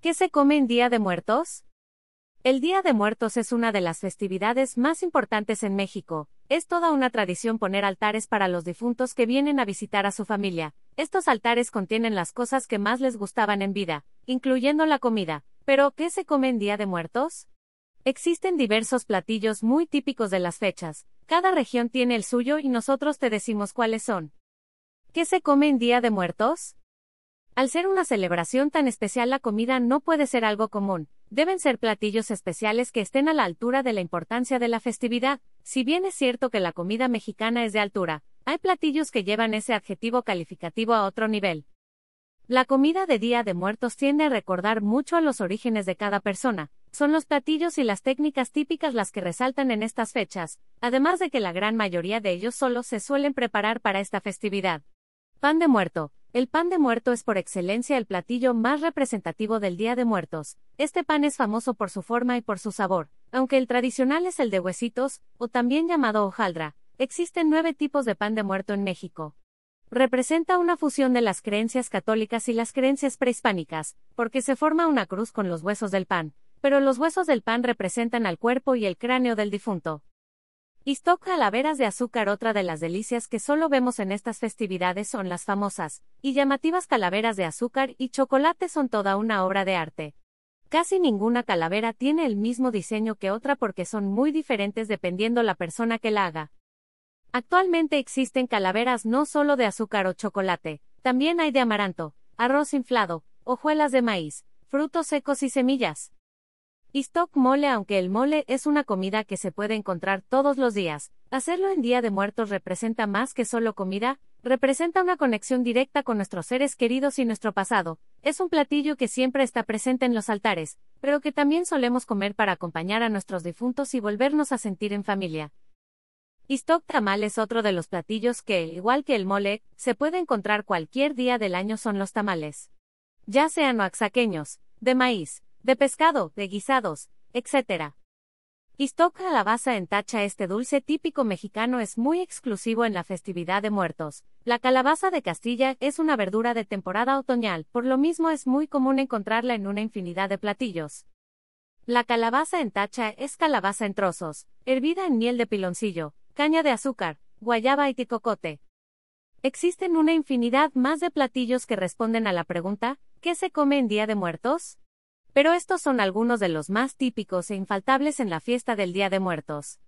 ¿Qué se come en Día de Muertos? El Día de Muertos es una de las festividades más importantes en México. Es toda una tradición poner altares para los difuntos que vienen a visitar a su familia. Estos altares contienen las cosas que más les gustaban en vida, incluyendo la comida. Pero, ¿qué se come en Día de Muertos? Existen diversos platillos muy típicos de las fechas. Cada región tiene el suyo y nosotros te decimos cuáles son. ¿Qué se come en Día de Muertos? Al ser una celebración tan especial la comida no puede ser algo común, deben ser platillos especiales que estén a la altura de la importancia de la festividad. Si bien es cierto que la comida mexicana es de altura, hay platillos que llevan ese adjetivo calificativo a otro nivel. La comida de Día de Muertos tiende a recordar mucho a los orígenes de cada persona, son los platillos y las técnicas típicas las que resaltan en estas fechas, además de que la gran mayoría de ellos solo se suelen preparar para esta festividad. Pan de muerto, el pan de muerto es por excelencia el platillo más representativo del Día de Muertos. Este pan es famoso por su forma y por su sabor, aunque el tradicional es el de huesitos, o también llamado hojaldra. Existen nueve tipos de pan de muerto en México. Representa una fusión de las creencias católicas y las creencias prehispánicas, porque se forma una cruz con los huesos del pan, pero los huesos del pan representan al cuerpo y el cráneo del difunto. Stock calaveras de azúcar Otra de las delicias que solo vemos en estas festividades son las famosas y llamativas calaveras de azúcar y chocolate son toda una obra de arte. Casi ninguna calavera tiene el mismo diseño que otra porque son muy diferentes dependiendo la persona que la haga. Actualmente existen calaveras no solo de azúcar o chocolate, también hay de amaranto, arroz inflado, hojuelas de maíz, frutos secos y semillas. Stock mole Aunque el mole es una comida que se puede encontrar todos los días, hacerlo en Día de Muertos representa más que solo comida, representa una conexión directa con nuestros seres queridos y nuestro pasado. Es un platillo que siempre está presente en los altares, pero que también solemos comer para acompañar a nuestros difuntos y volvernos a sentir en familia. Stock tamal es otro de los platillos que, igual que el mole, se puede encontrar cualquier día del año son los tamales. Ya sean oaxaqueños, de maíz, de pescado, de guisados, etc. Stock calabaza en tacha Este dulce típico mexicano es muy exclusivo en la festividad de muertos. La calabaza de Castilla es una verdura de temporada otoñal, por lo mismo es muy común encontrarla en una infinidad de platillos. La calabaza en tacha es calabaza en trozos, hervida en miel de piloncillo, caña de azúcar, guayaba y ticocote. Existen una infinidad más de platillos que responden a la pregunta, ¿qué se come en Día de Muertos? Pero estos son algunos de los más típicos e infaltables en la fiesta del Día de Muertos.